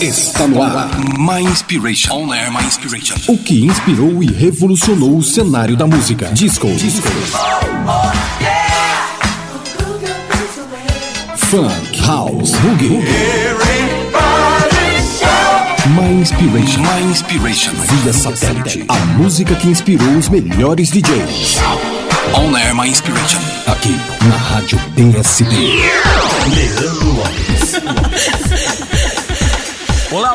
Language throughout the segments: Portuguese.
Está no ar. My Inspiration. On Air My Inspiration. O que inspirou e revolucionou o cenário da música. Disco. Disco. Funk. House. Boogie. My Inspiration. My Inspiration. Via satélite. A música que inspirou os melhores DJs. On Air My Inspiration. Aqui na Rádio PSD. Leandro Lopes.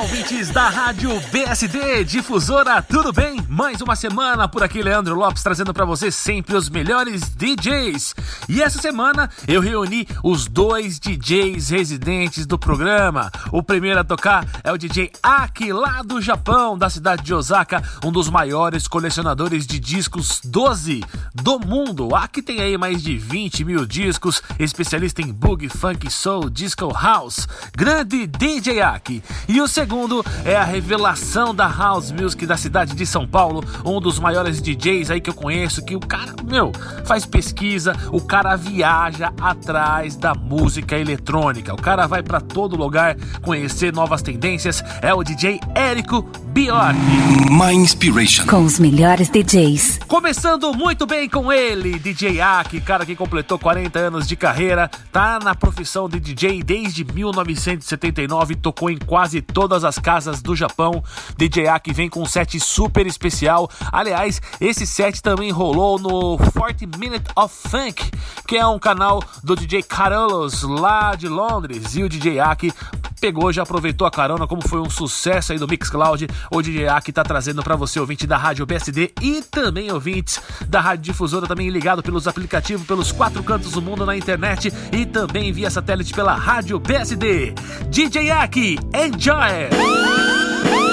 Ouvintes da Rádio BSD Difusora, tudo bem? Mais uma semana por aqui, Leandro Lopes, trazendo para você sempre os melhores DJs. E essa semana eu reuni os dois DJs residentes do programa. O primeiro a tocar é o DJ Aki, lá do Japão, da cidade de Osaka, um dos maiores colecionadores de discos 12 do mundo. Aki tem aí mais de 20 mil discos, especialista em boogie, funk, soul, disco house. Grande DJ Aki. E o segundo é a revelação da House Music da cidade de São Paulo, um dos maiores DJs aí que eu conheço, que o cara, meu, faz pesquisa, o cara viaja atrás da música eletrônica. O cara vai para todo lugar conhecer novas tendências. É o DJ Érico Bjork. My Inspiration. Com os melhores DJs. Começando muito bem com ele, DJ Aki, cara que completou 40 anos de carreira, tá na profissão de DJ desde 1979, tocou em quase todas as casas do Japão. DJ Aki vem com um set super especial. Aliás, esse set também rolou no 40 Minute of Funk, que é um canal do DJ Carlos lá de Londres. E o DJ Aki pegou, já aproveitou a carona, como foi um sucesso aí do Mixcloud. O DJ Aki tá trazendo para você, ouvinte da Rádio BSD e também ouvintes da Rádio Difusora, também ligado pelos aplicativos, pelos quatro cantos do mundo na internet e também via satélite pela Rádio BSD. DJ Aki, enjoy!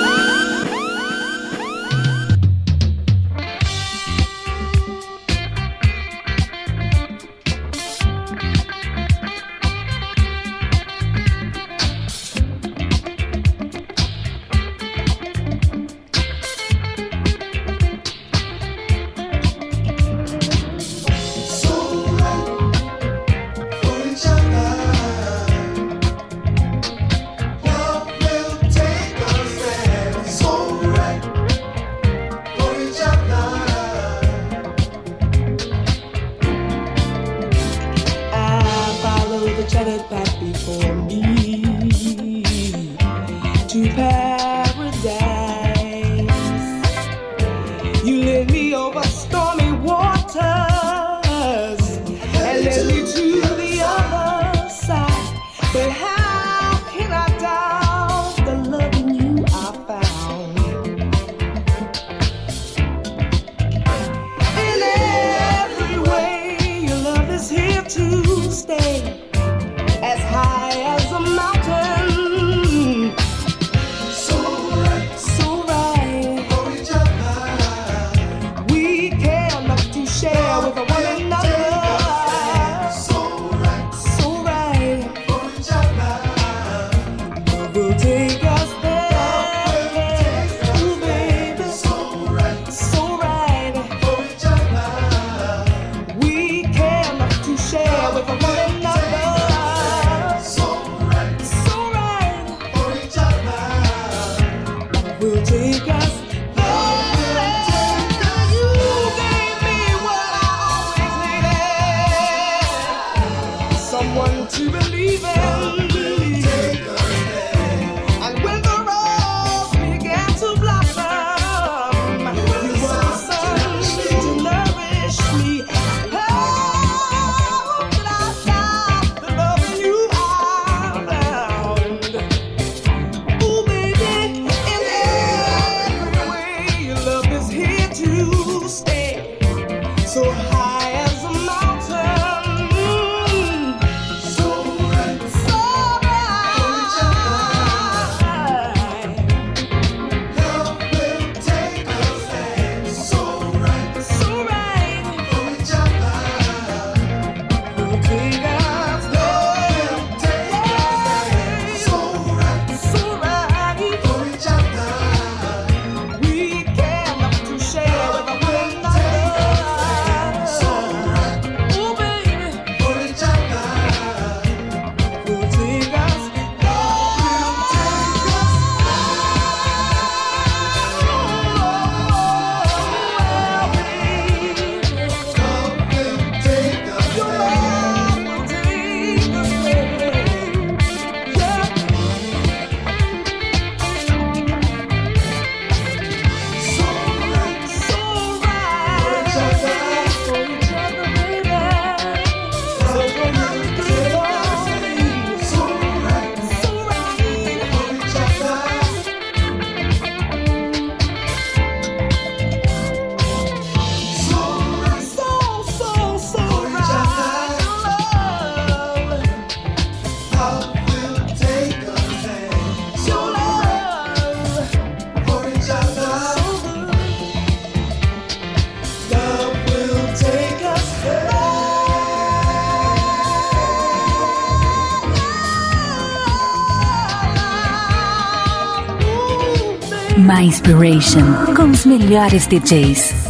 Inspiration. Com os melhores DJs.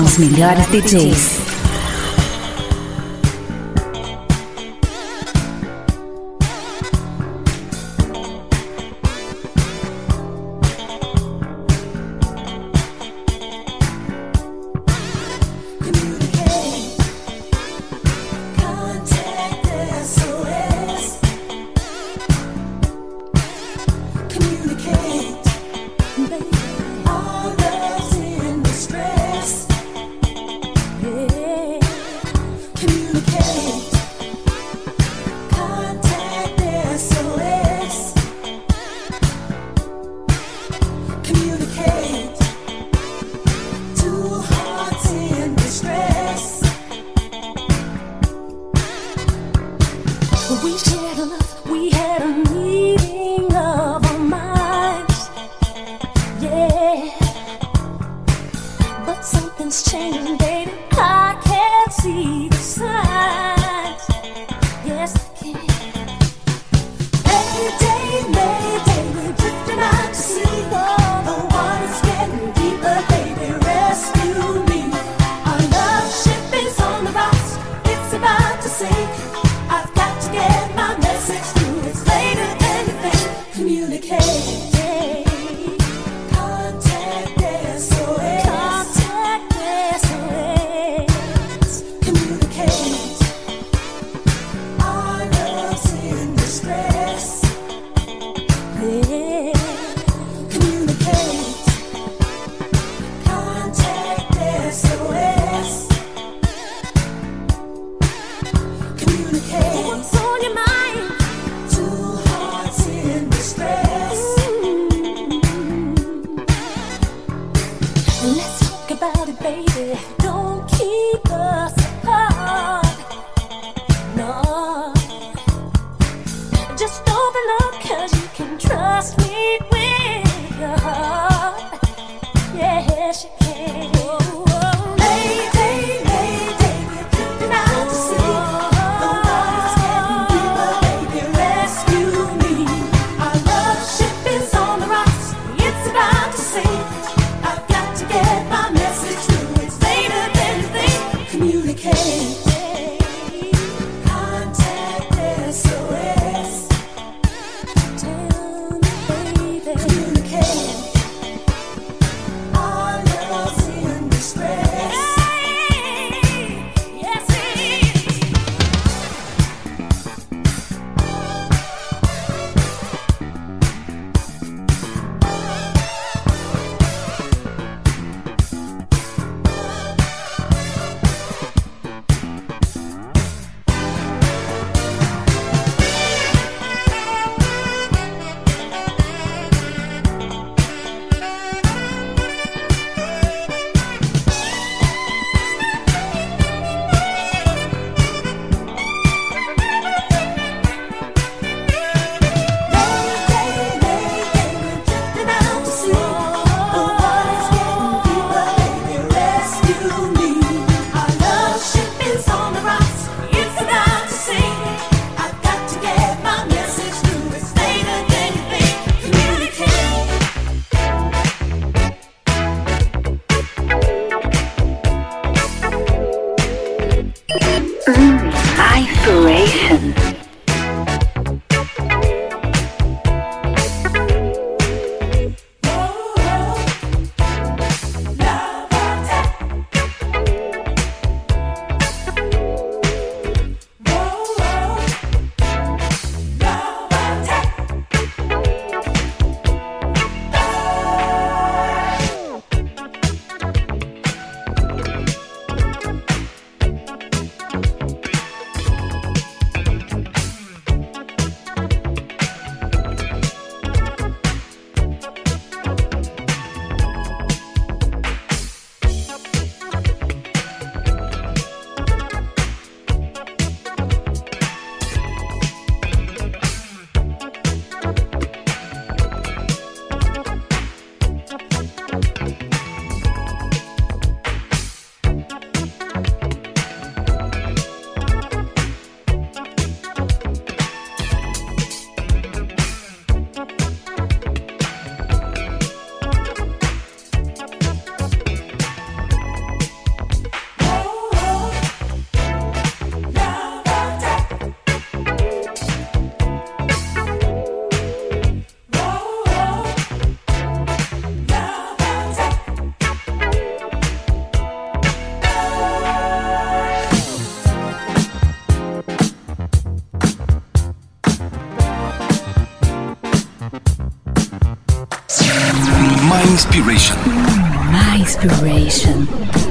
Com os melhores DJs. Inspiration. My inspiration.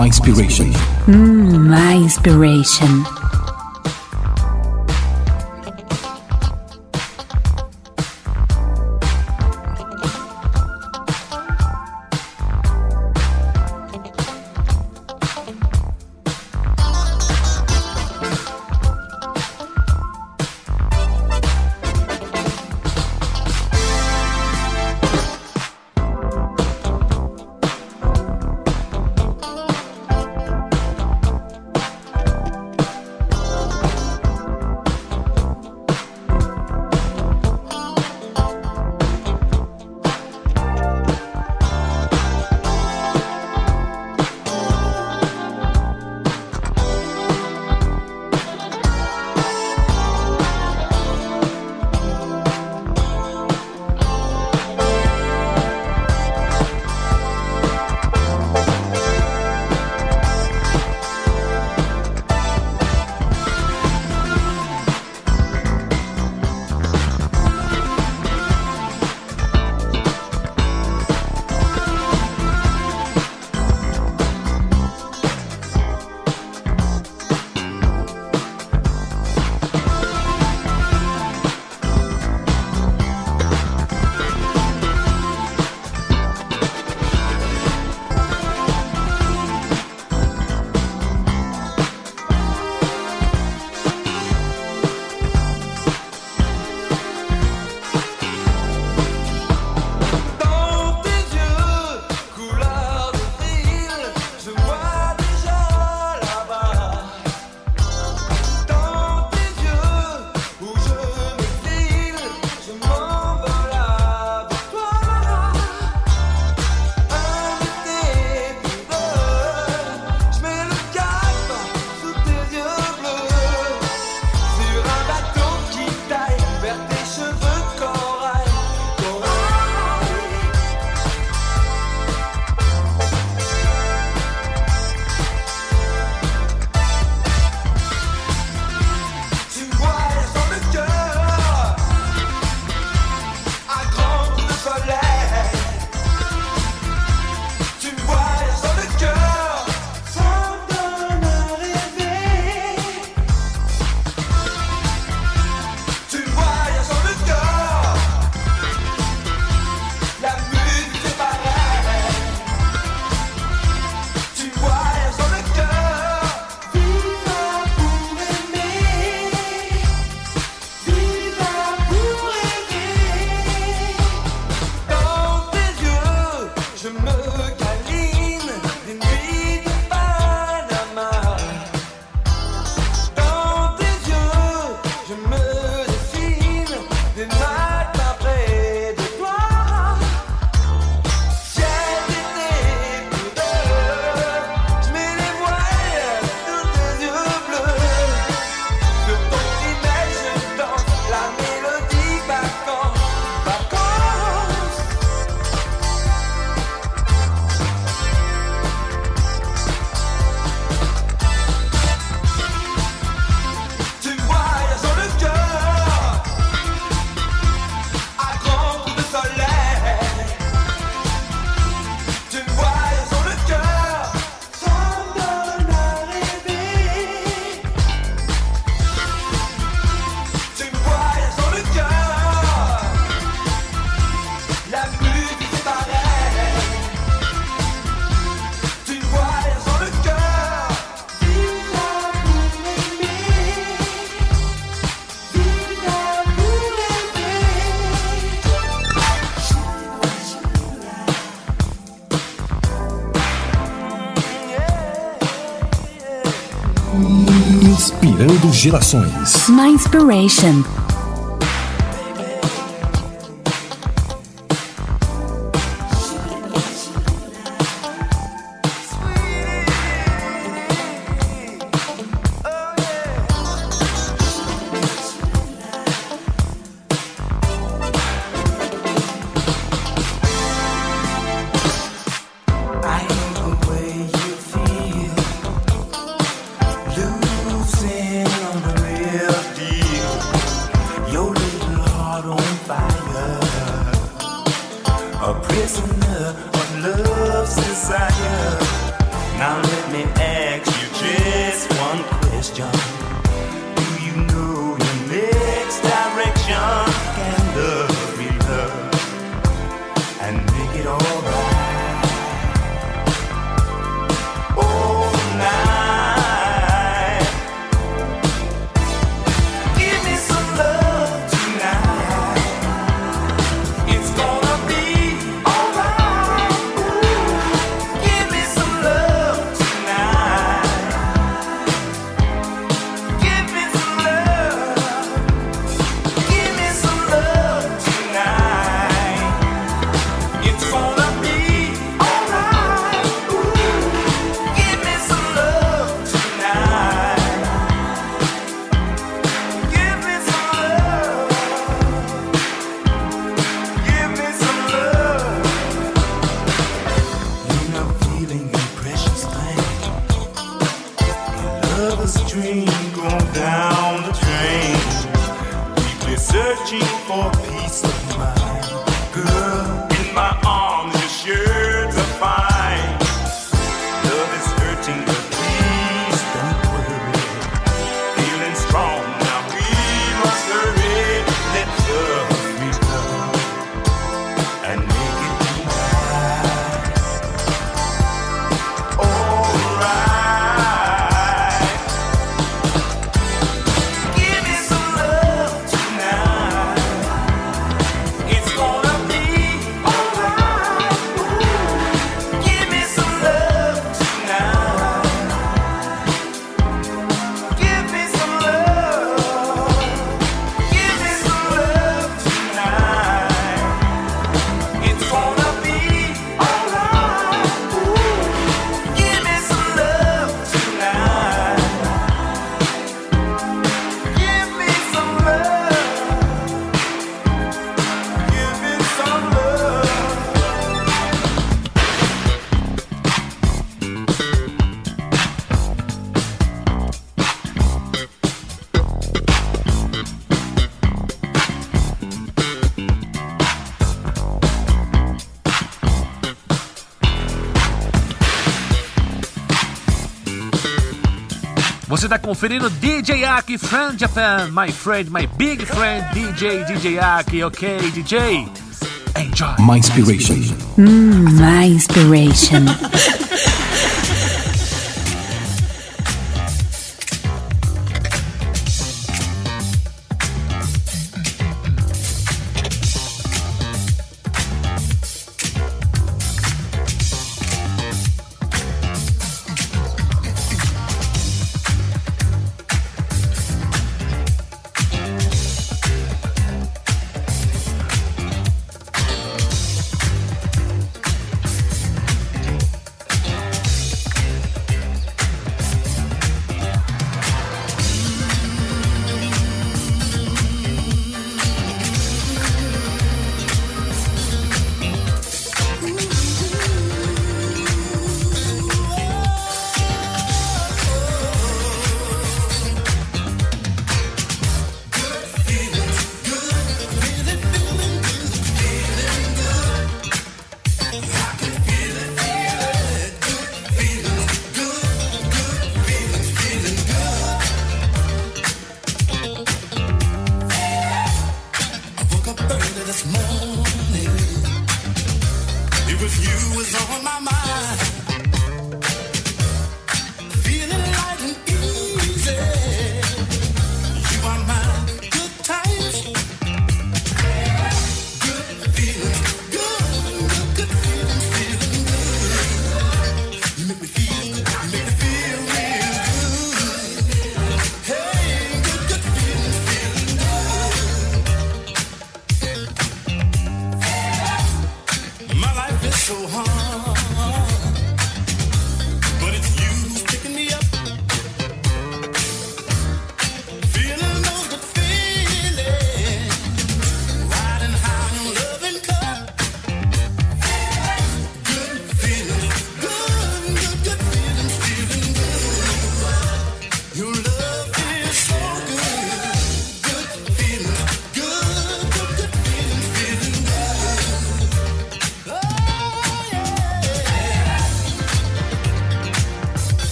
My Inspiration. Hmm, my inspiration. Gerações. My inspiration. Você está conferindo DJ Aki Friend Japan, my friend, my big friend DJ DJ Aki, ok DJ? Enjoy. My inspiration. Hum, my inspiration.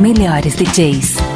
melhores DJs.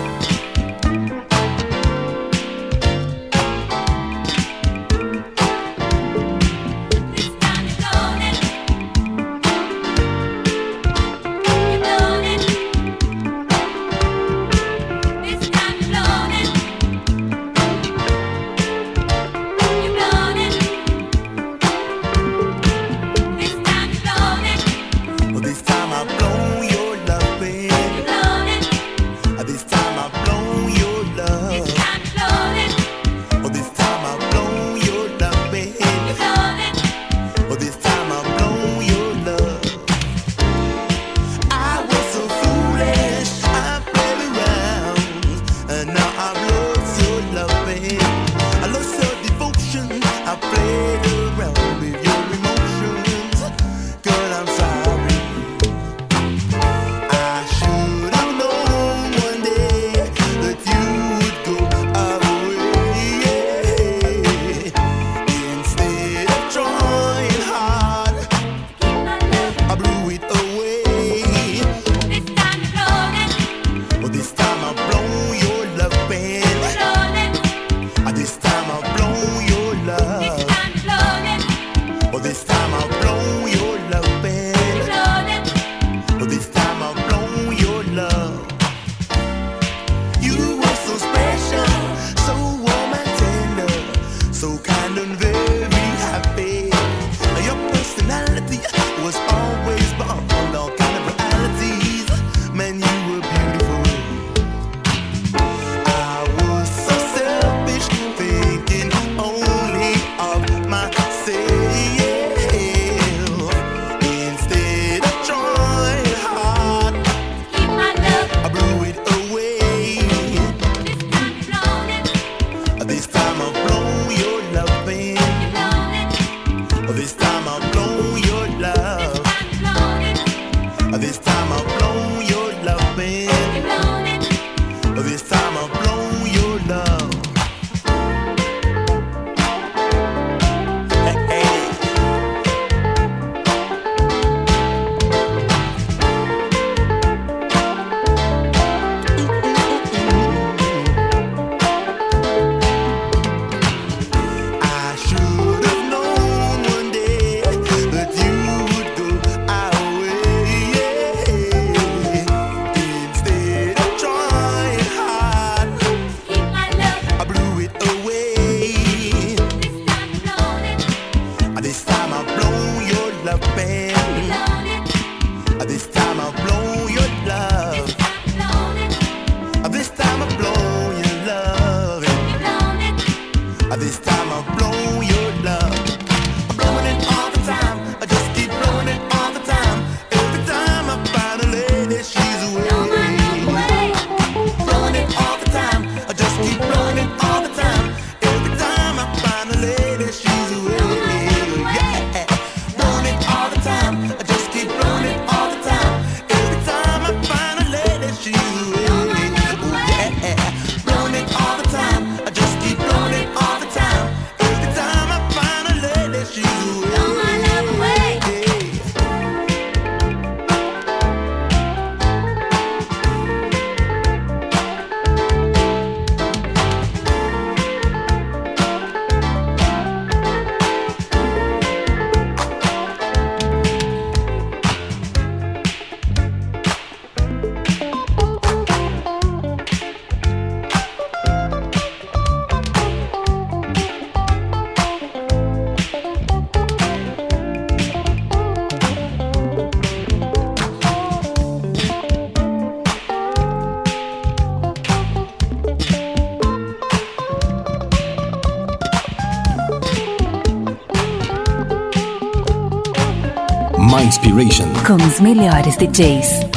At this time Com os melhores DJs.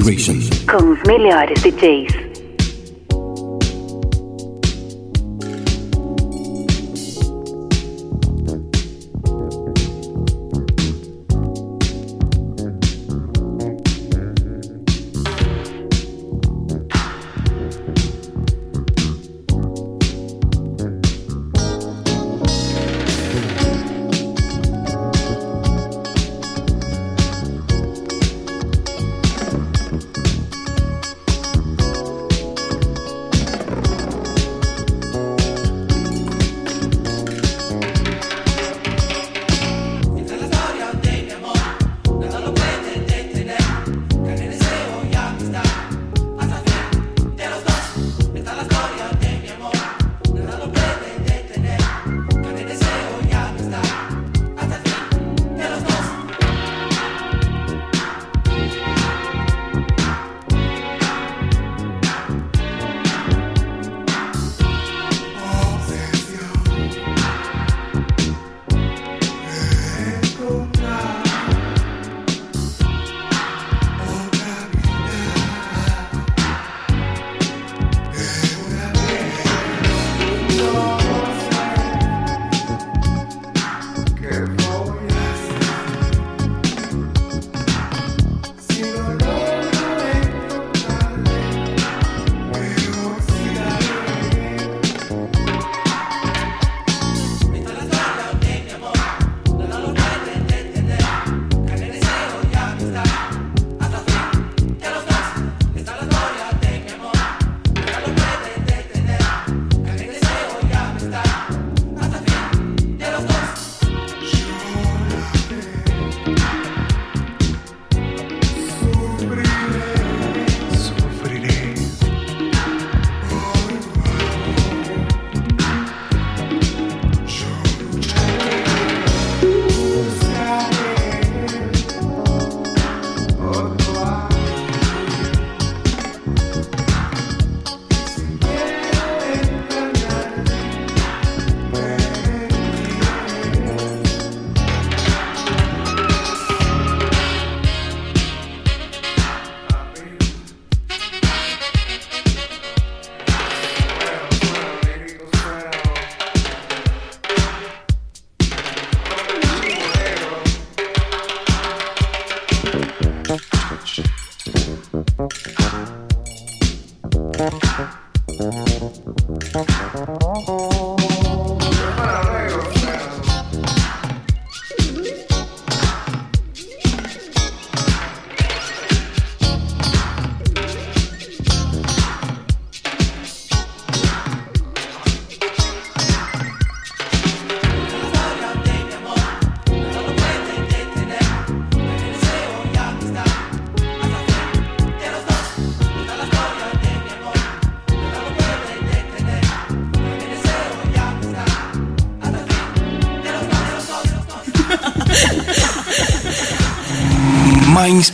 Inspiration. Com os melhores DJs.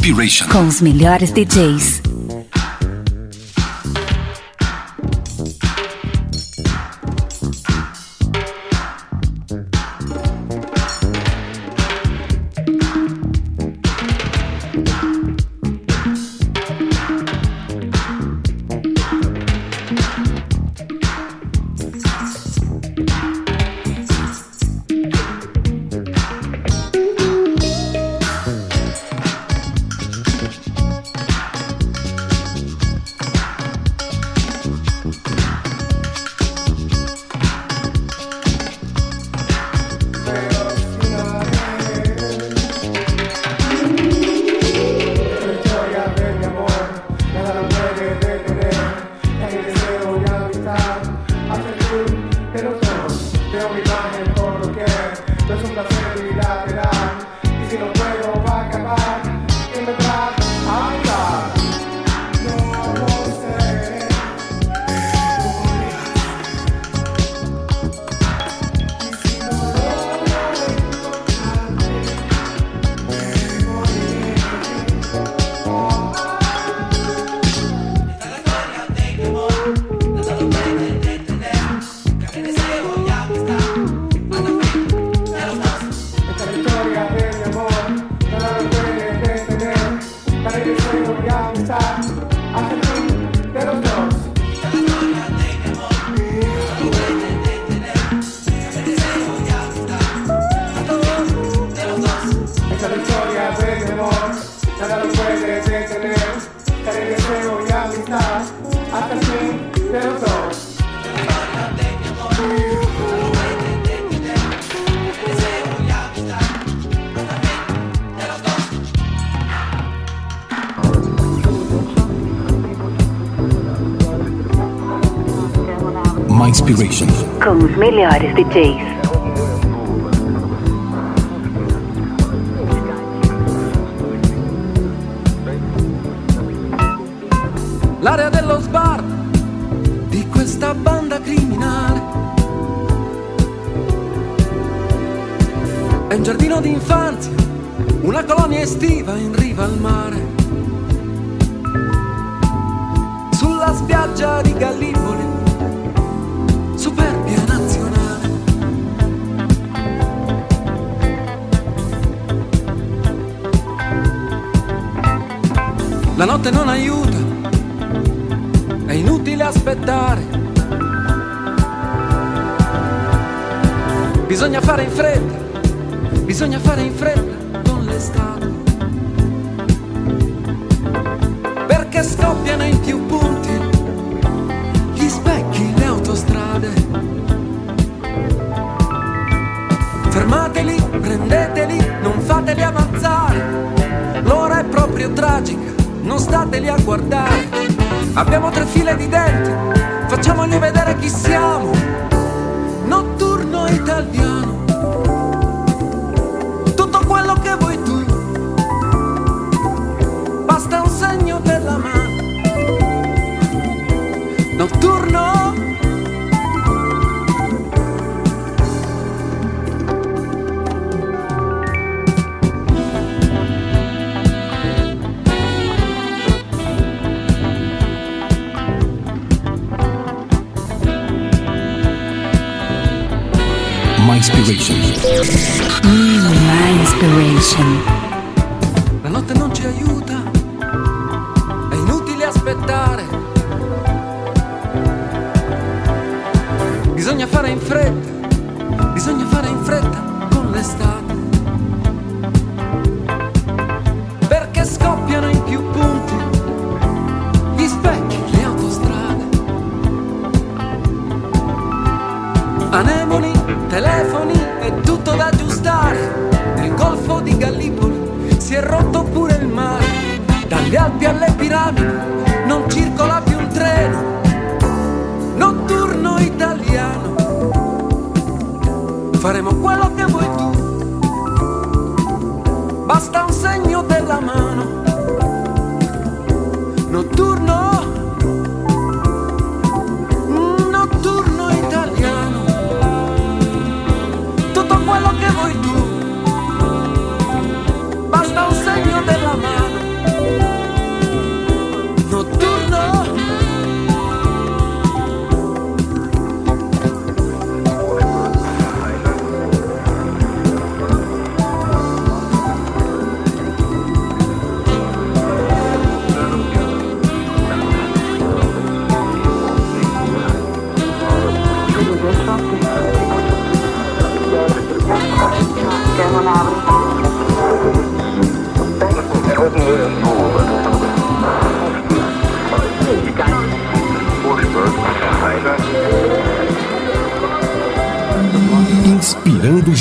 Inspiration. Com os melhores DJs. Melhores DJs.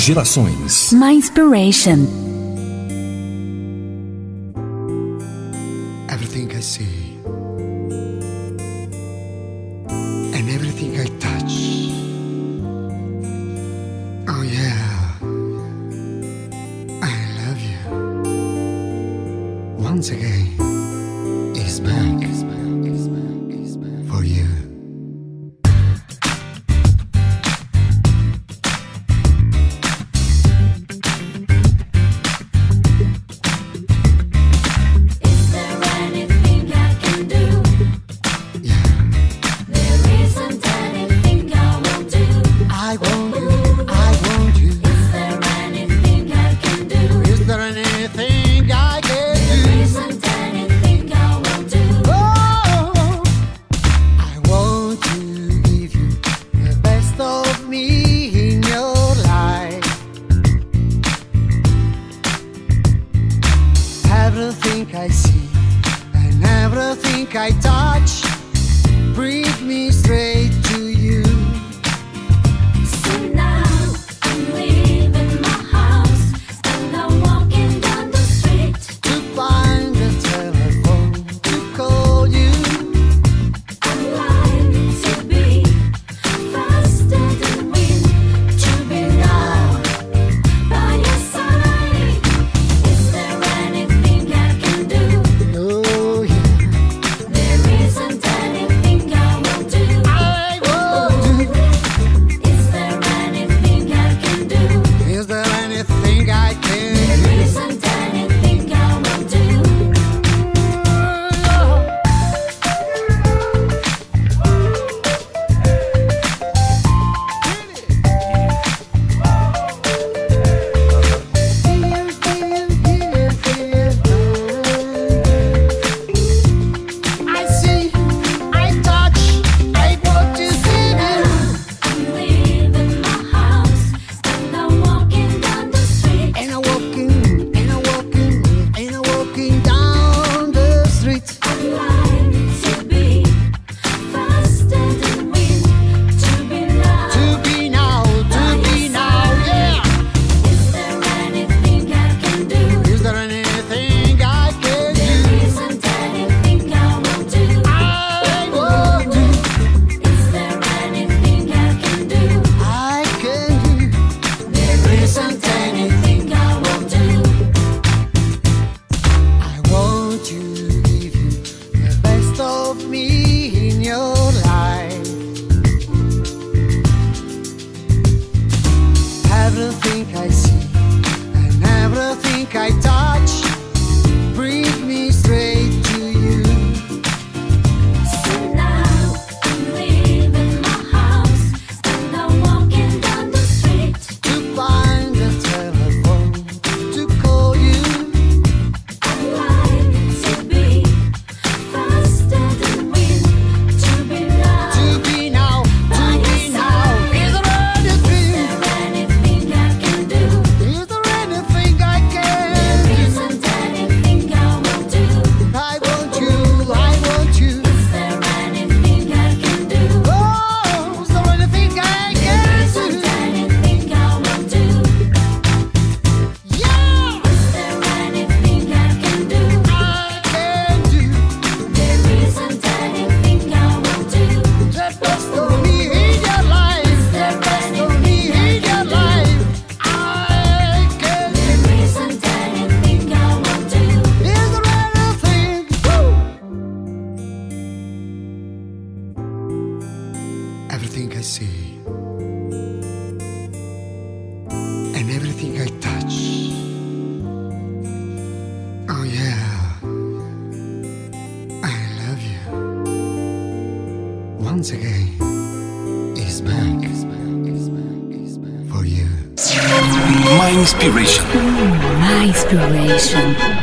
Gerações. My inspiration. Inspiration. Mm, my inspiration.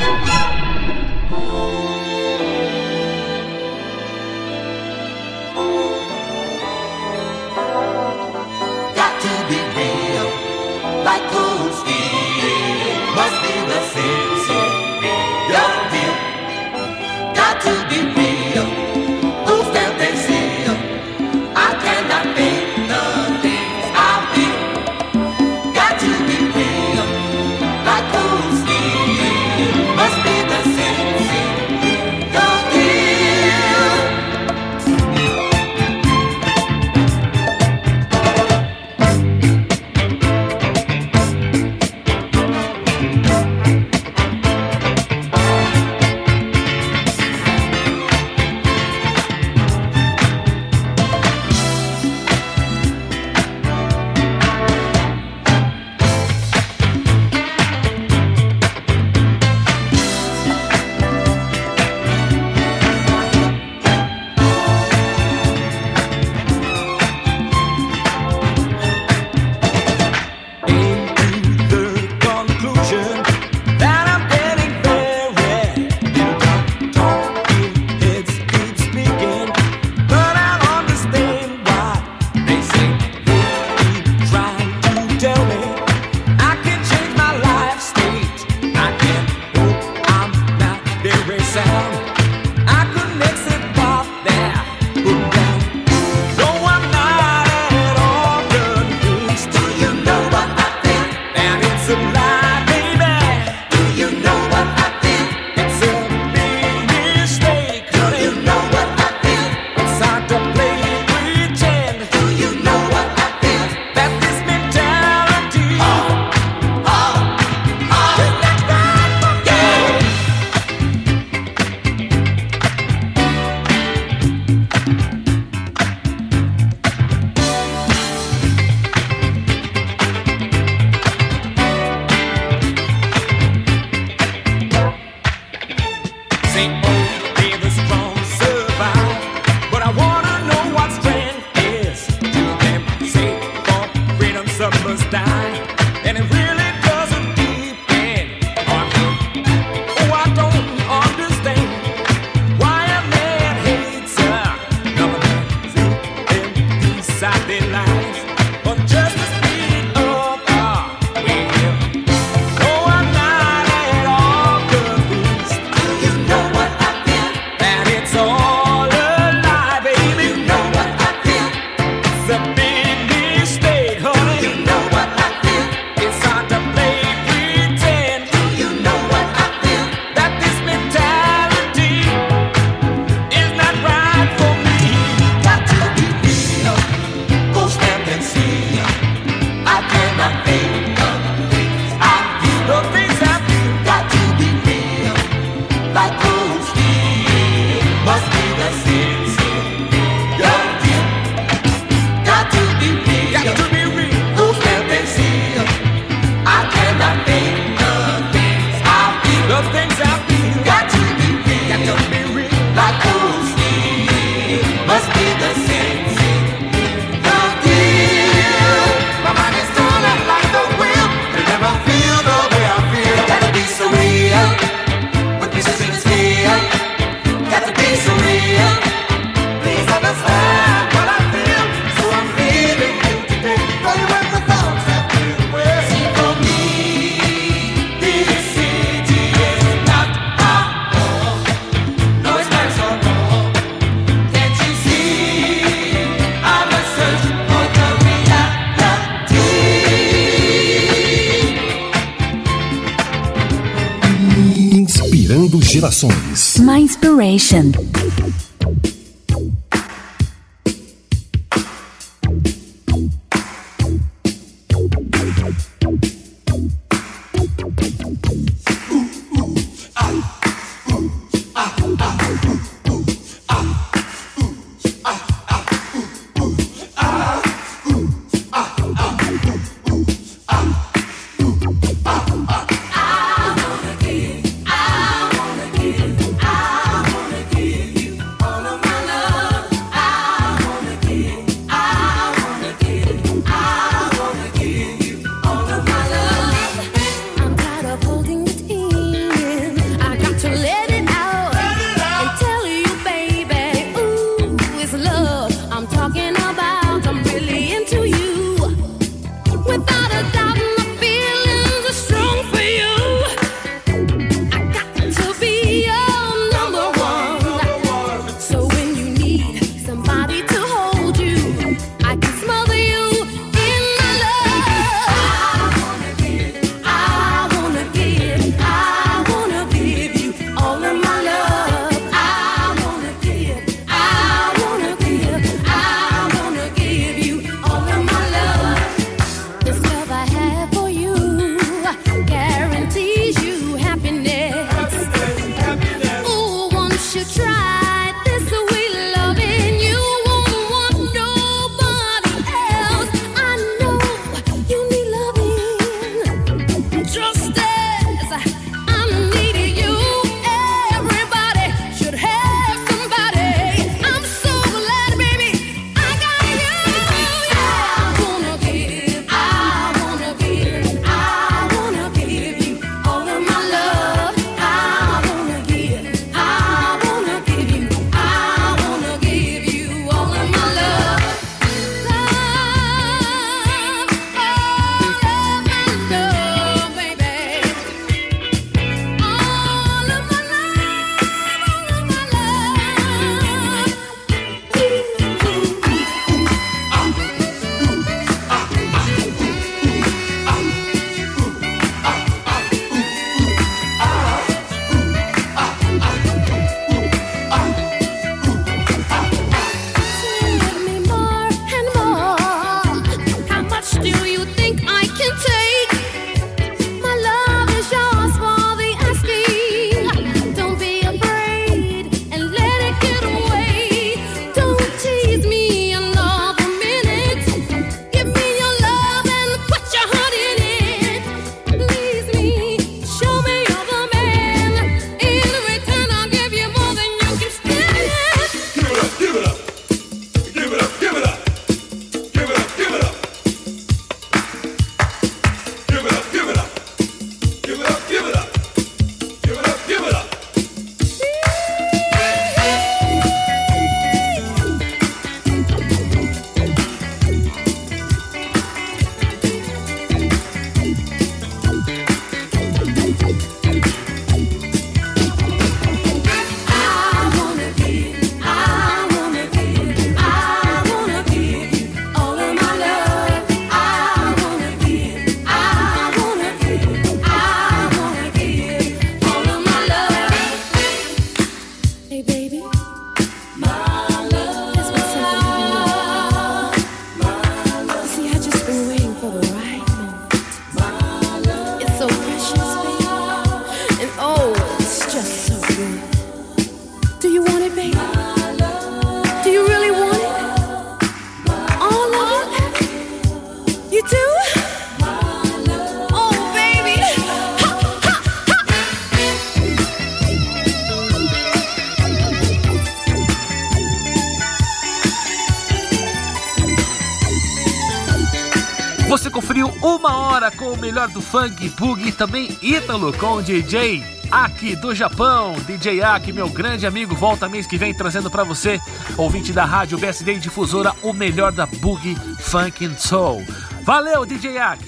Uma hora com o melhor do funk, boogie e também ítalo com o DJ Aki do Japão. DJ Aki, meu grande amigo, volta mês que vem trazendo para você, ouvinte da rádio BSD Difusora, o melhor da boogie, funk and soul. Valeu, DJ Aki!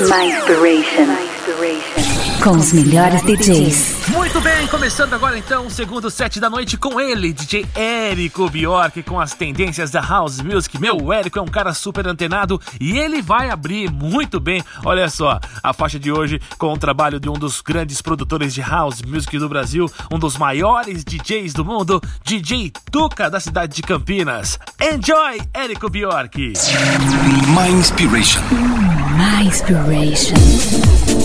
My inspiration. My inspiration com os melhores DJs. Muito bem, começando agora então o segundo set da noite com ele, DJ Érico Bjork, com as tendências da House Music. Meu, o Érico é um cara super antenado e ele vai abrir muito bem. Olha só, a faixa de hoje com o trabalho de um dos grandes produtores de House Music do Brasil, um dos maiores DJs do mundo, DJ Tuca, da cidade de Campinas. Enjoy, Érico Bjork! My Inspiration. My Inspiration.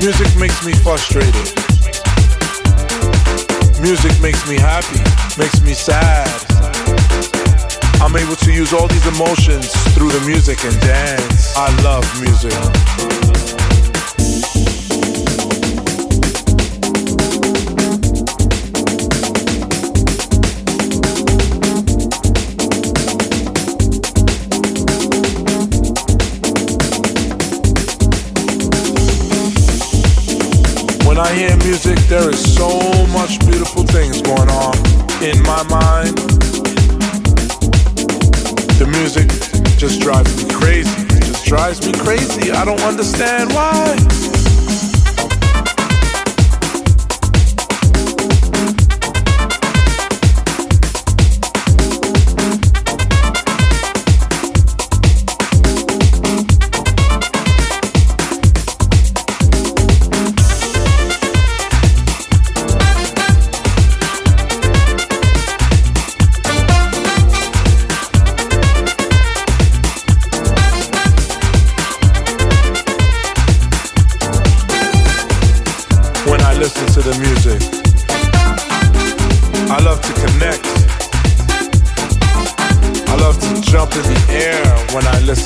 Music makes me frustrated. Music makes me happy, makes me sad. I'm able to use all these emotions through the music and dance. I love music. I hear music, there is so much beautiful things going on in my mind. The music just drives me crazy. It just drives me crazy. I don't understand why.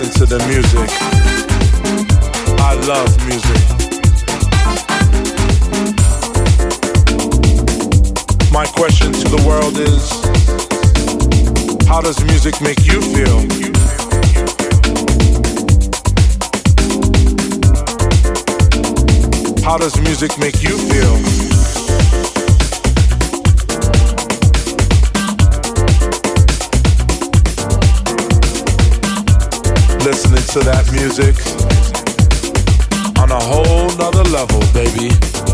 Listen to the music. I love music. My question to the world is How does music make you feel? How does music make you feel? Listening to that music on a whole nother level, baby.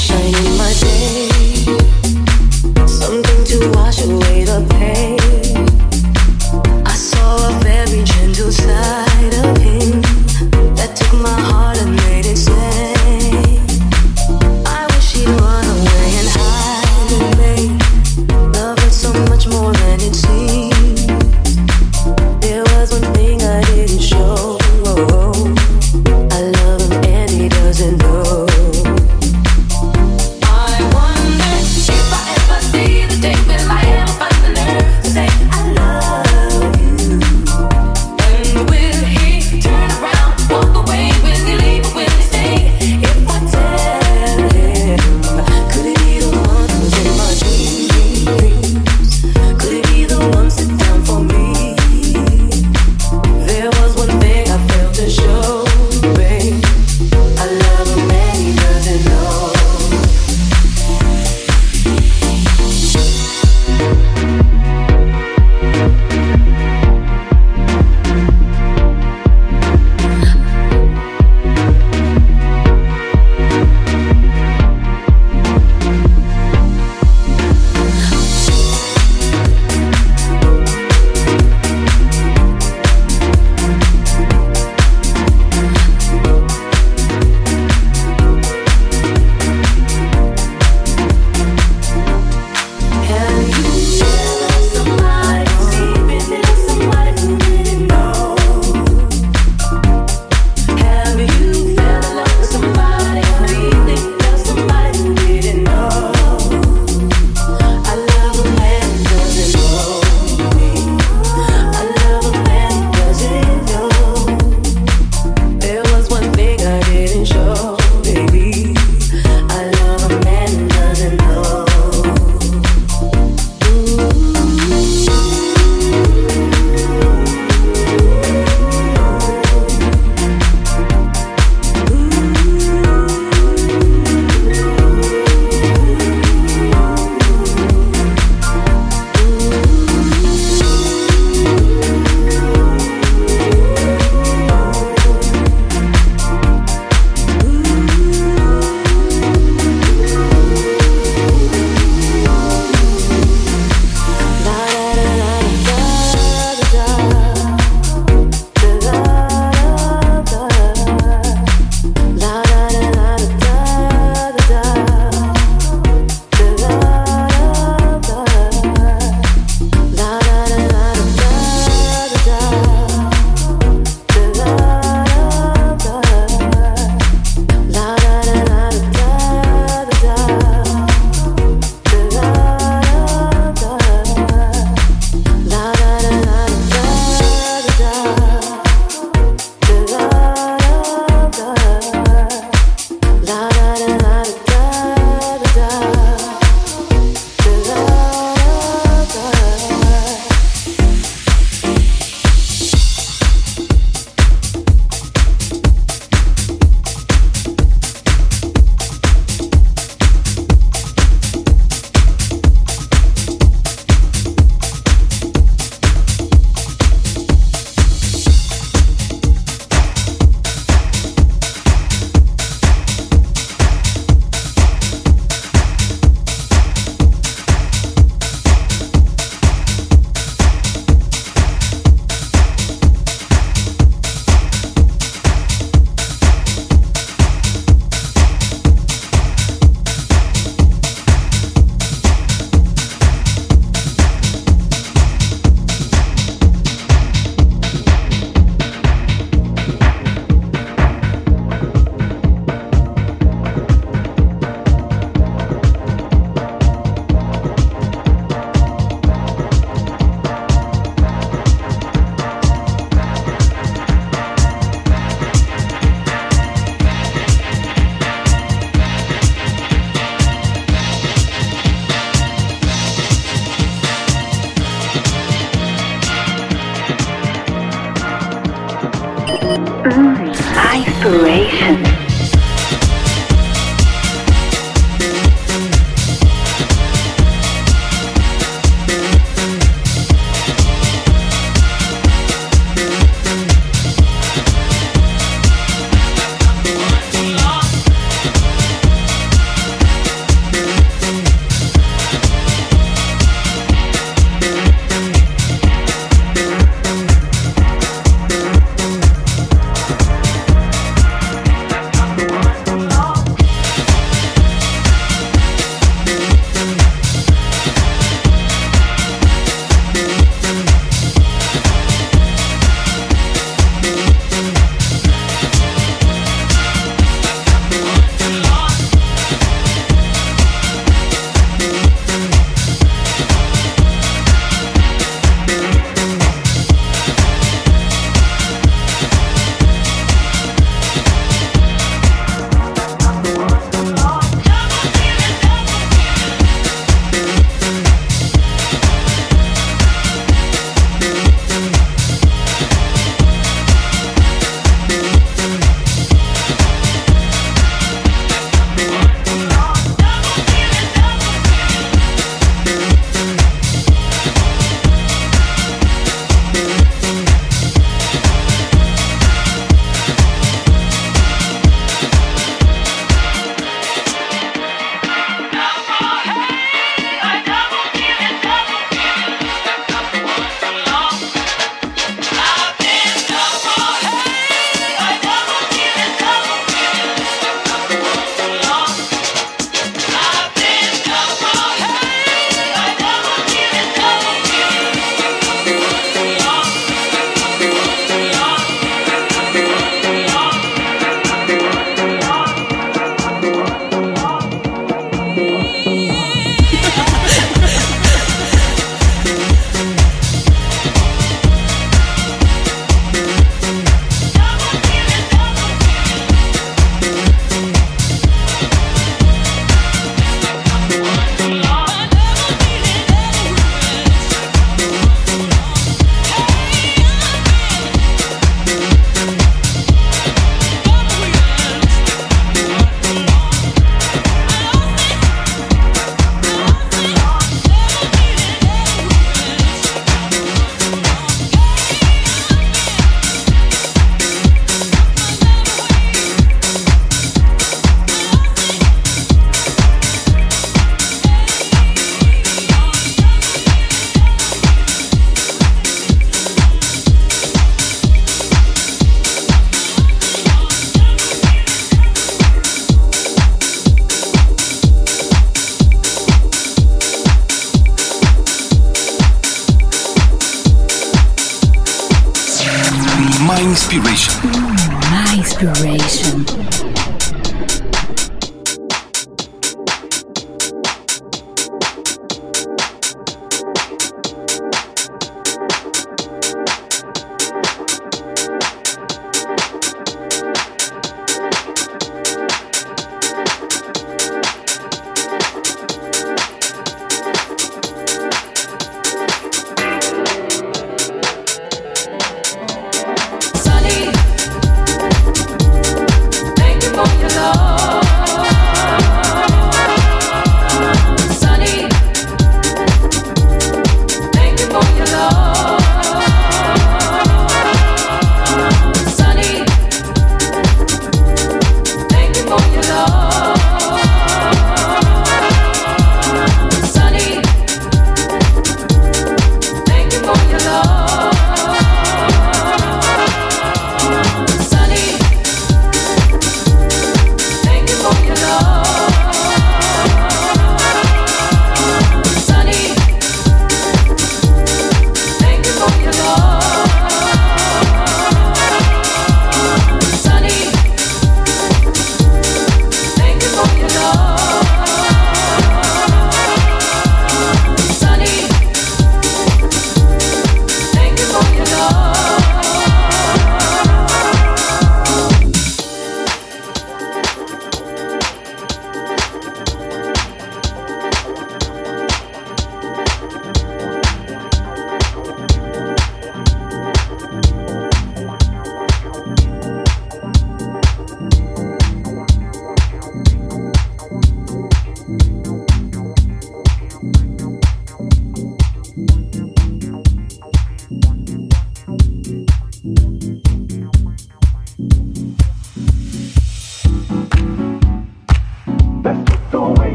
Sunshine in my day,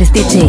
os melhores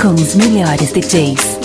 Com os melhores DJs.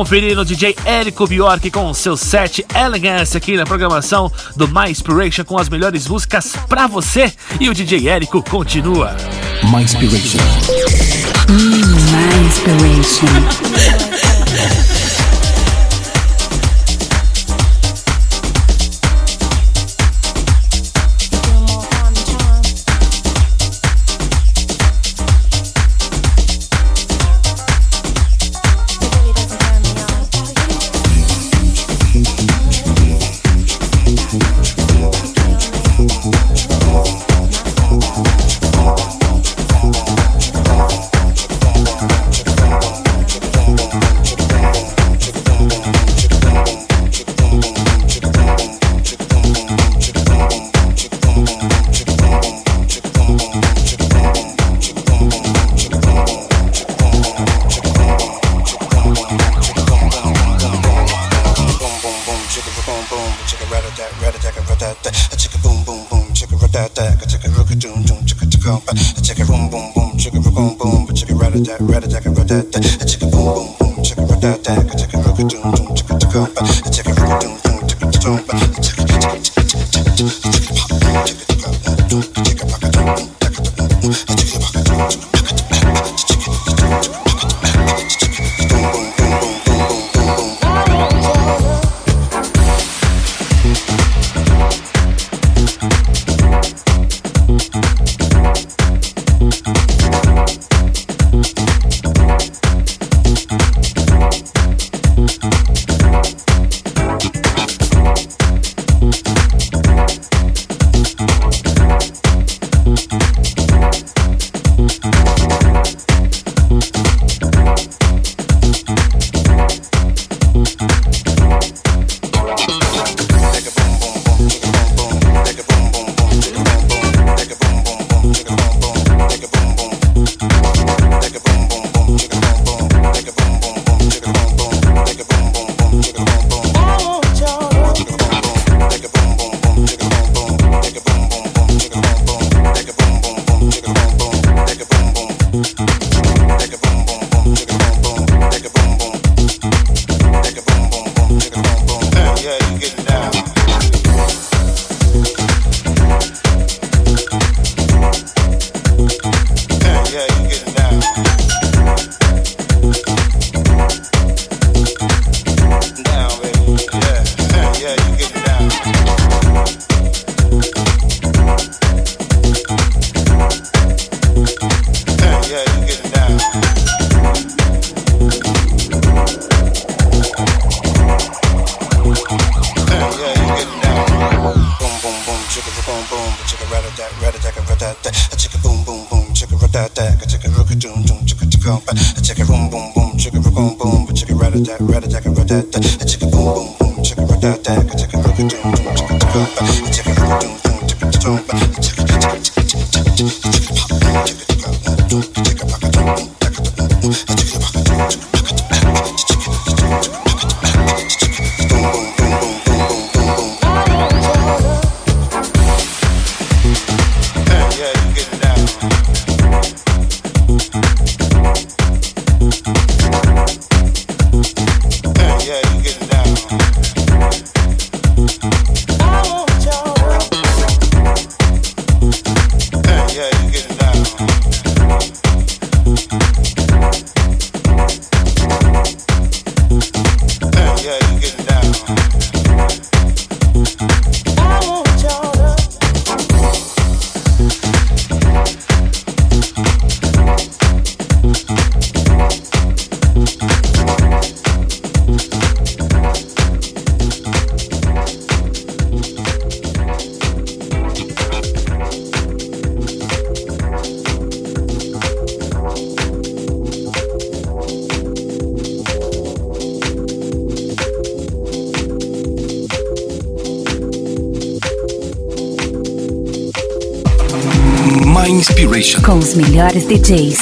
conferir no DJ Érico Bjork com seu set Elegance aqui na programação do My Inspiration com as melhores músicas pra você. E o DJ Érico continua. My Inspiration. Hum, My Inspiration. chicka ratta dat ratta dat ratta dat a chicka boom boom boom chicka ratta dat a chicka rooka doom doom chicka chicka a chicka boom boom boom chicka boom boom a chicka ratta dat ratta dat ratta dat a chicka boom boom boom chicka ratta dat a chicka rooka doom doom chicka chicka a chicka rooka doom doom chicka chicka a chicka melhores DJs.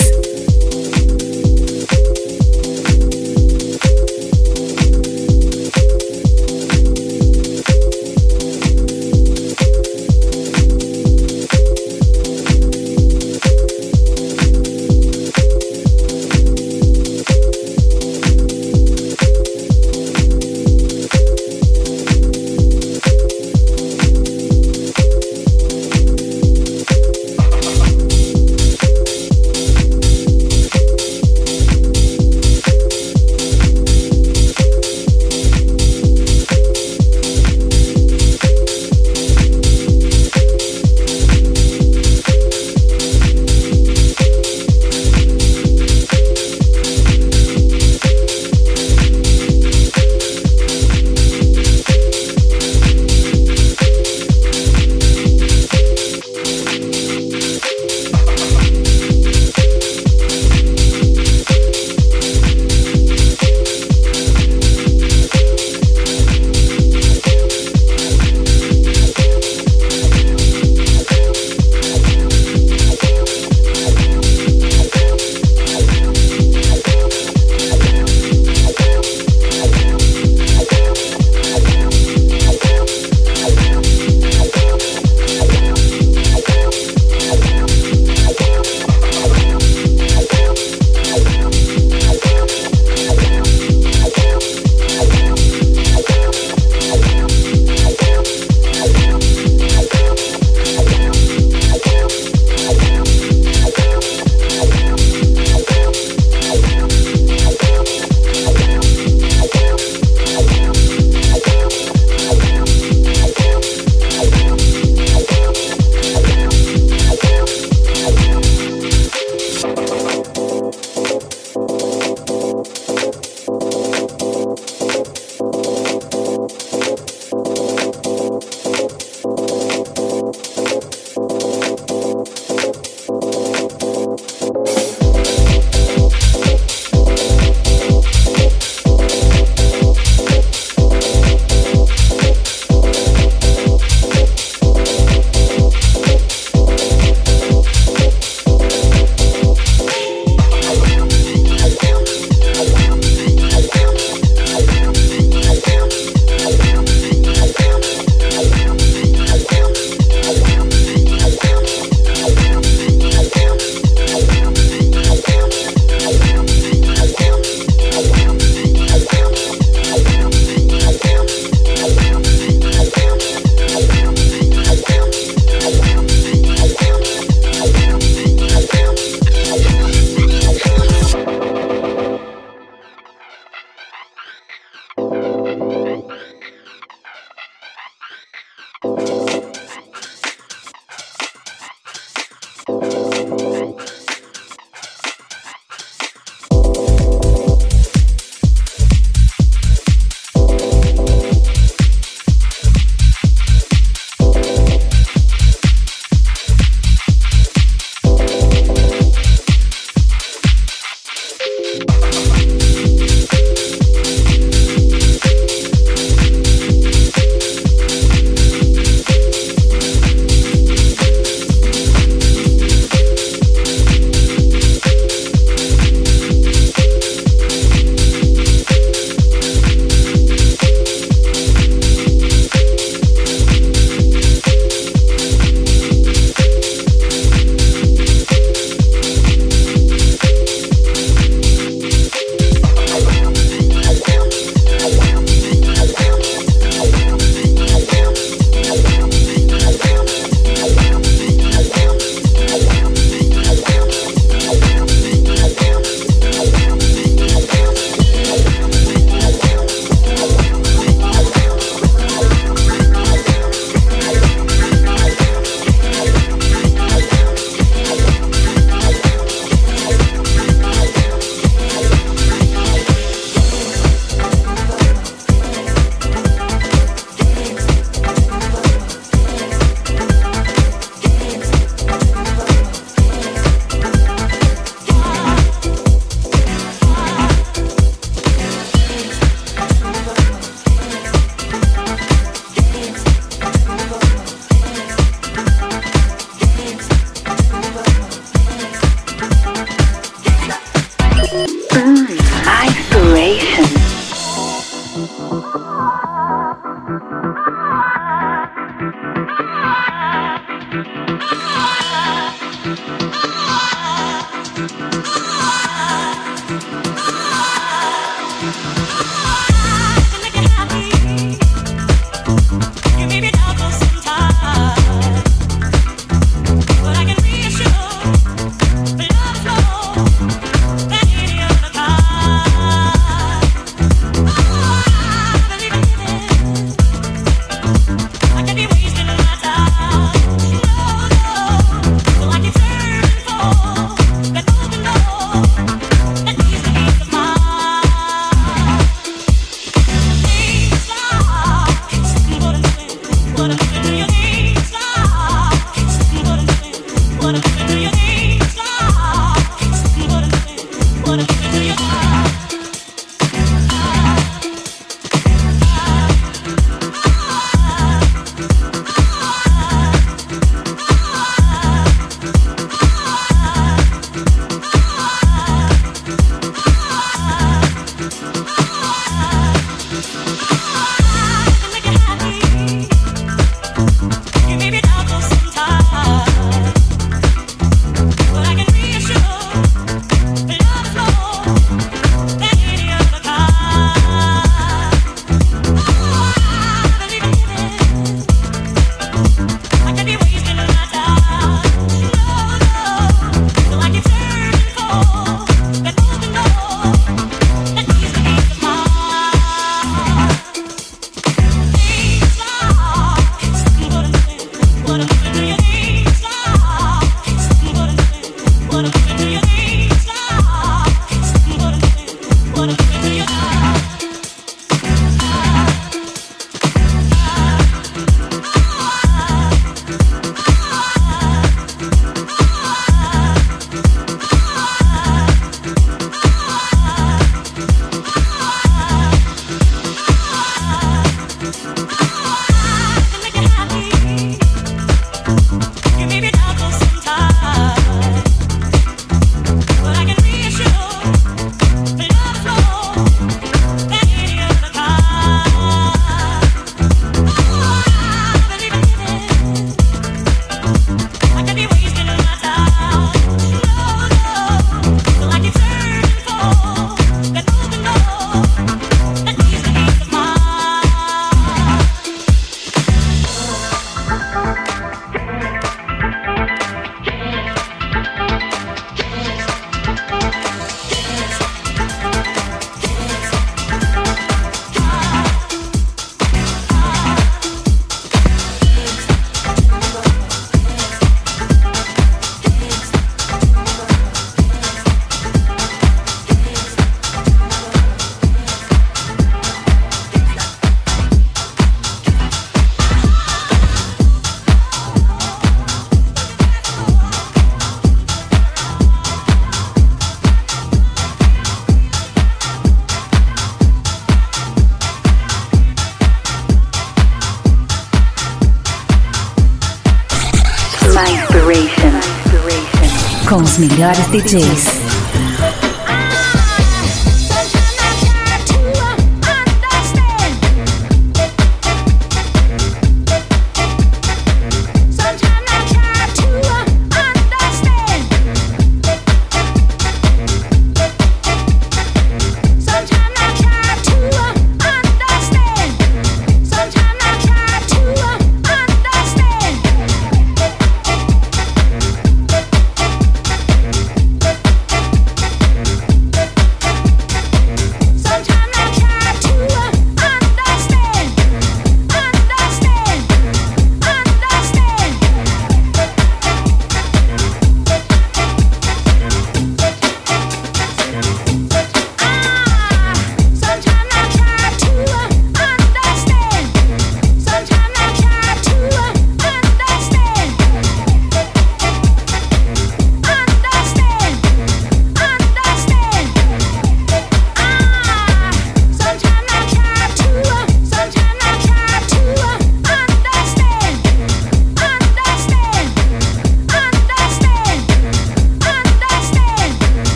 DJs.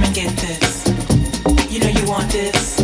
Come and get this. You know you want this.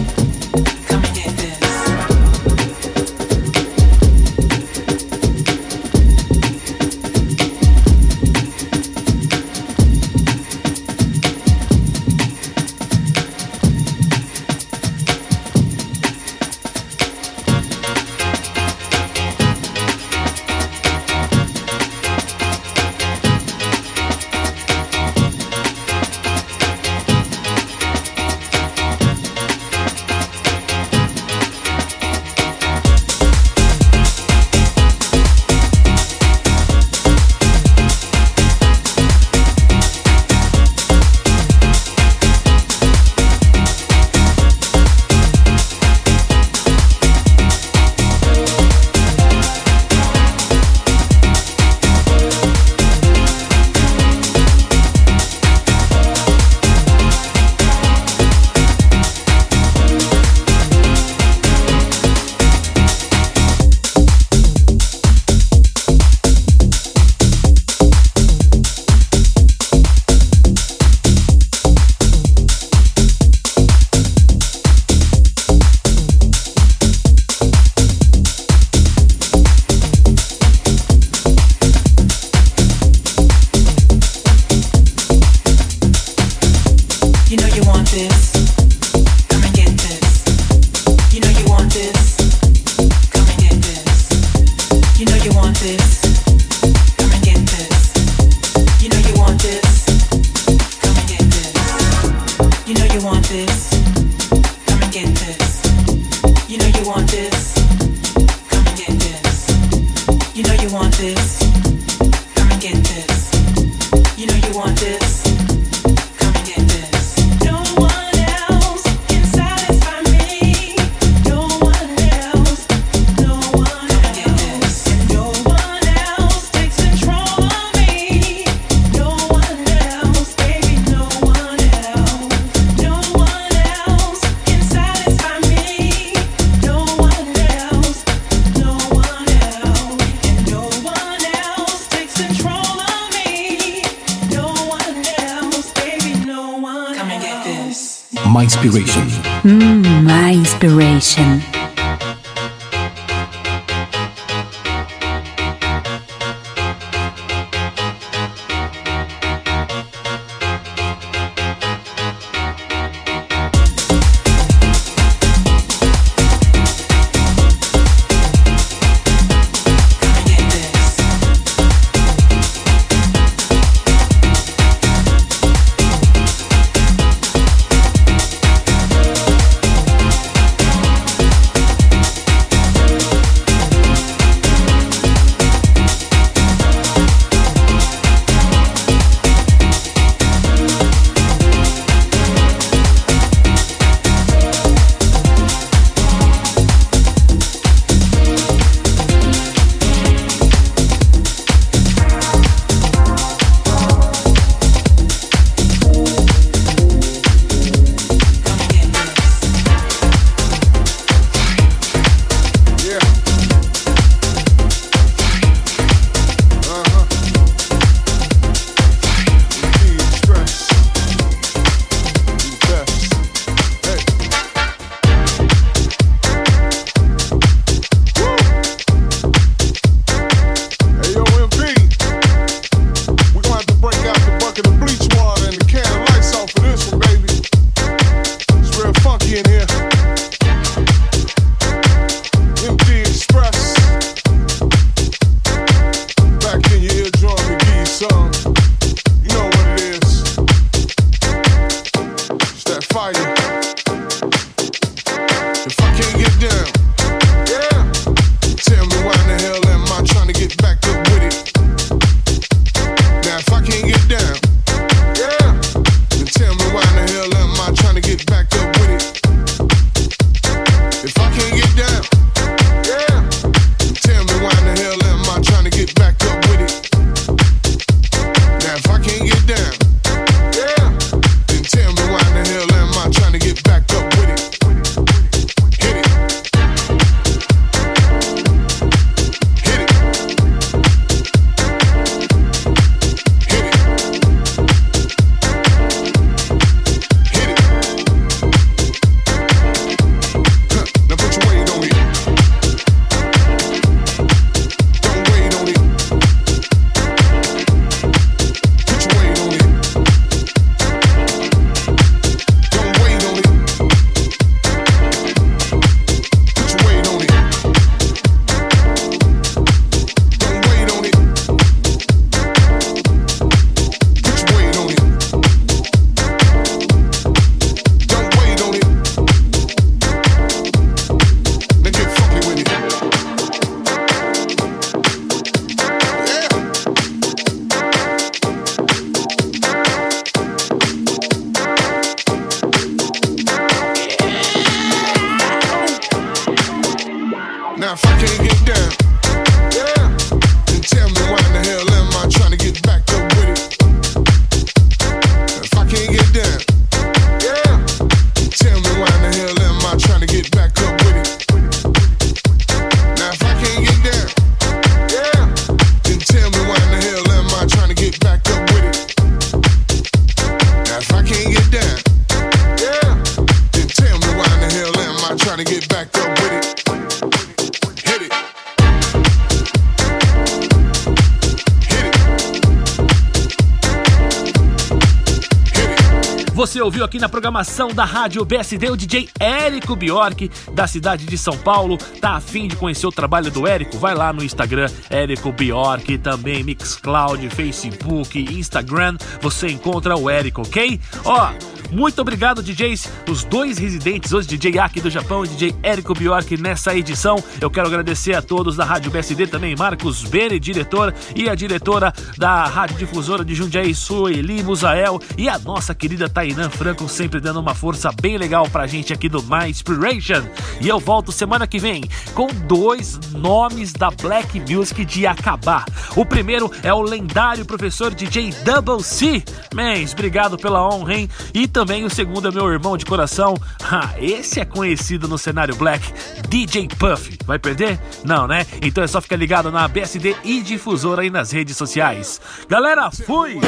Programação da Rádio BSD o DJ Érico Bjork, da cidade de São Paulo. Tá afim de conhecer o trabalho do Érico? Vai lá no Instagram, Érico Bjork, também Mixcloud, Facebook, Instagram. Você encontra o Érico, ok? Ó. Muito obrigado, DJs, os dois residentes, hoje DJ Aki do Japão e DJ Érico Bjork nessa edição. Eu quero agradecer a todos da Rádio BSD também, Marcos Bene, diretor, e a diretora da Rádio Difusora de Jundiaí, Sueli Musael, e a nossa querida Tainan Franco, sempre dando uma força bem legal pra gente aqui do My Inspiration. E eu volto semana que vem com dois nomes da Black Music de acabar. O primeiro é o lendário professor DJ Double C. Mens, obrigado pela honra, hein? E também o segundo é meu irmão de coração. Ah, esse é conhecido no cenário black, DJ Puff. Vai perder? Não, né? Então é só ficar ligado na BSD e difusora aí nas redes sociais. Galera, fui!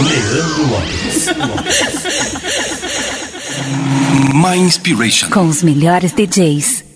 Leandro Lopes. My Inspiration. Com os melhores DJs.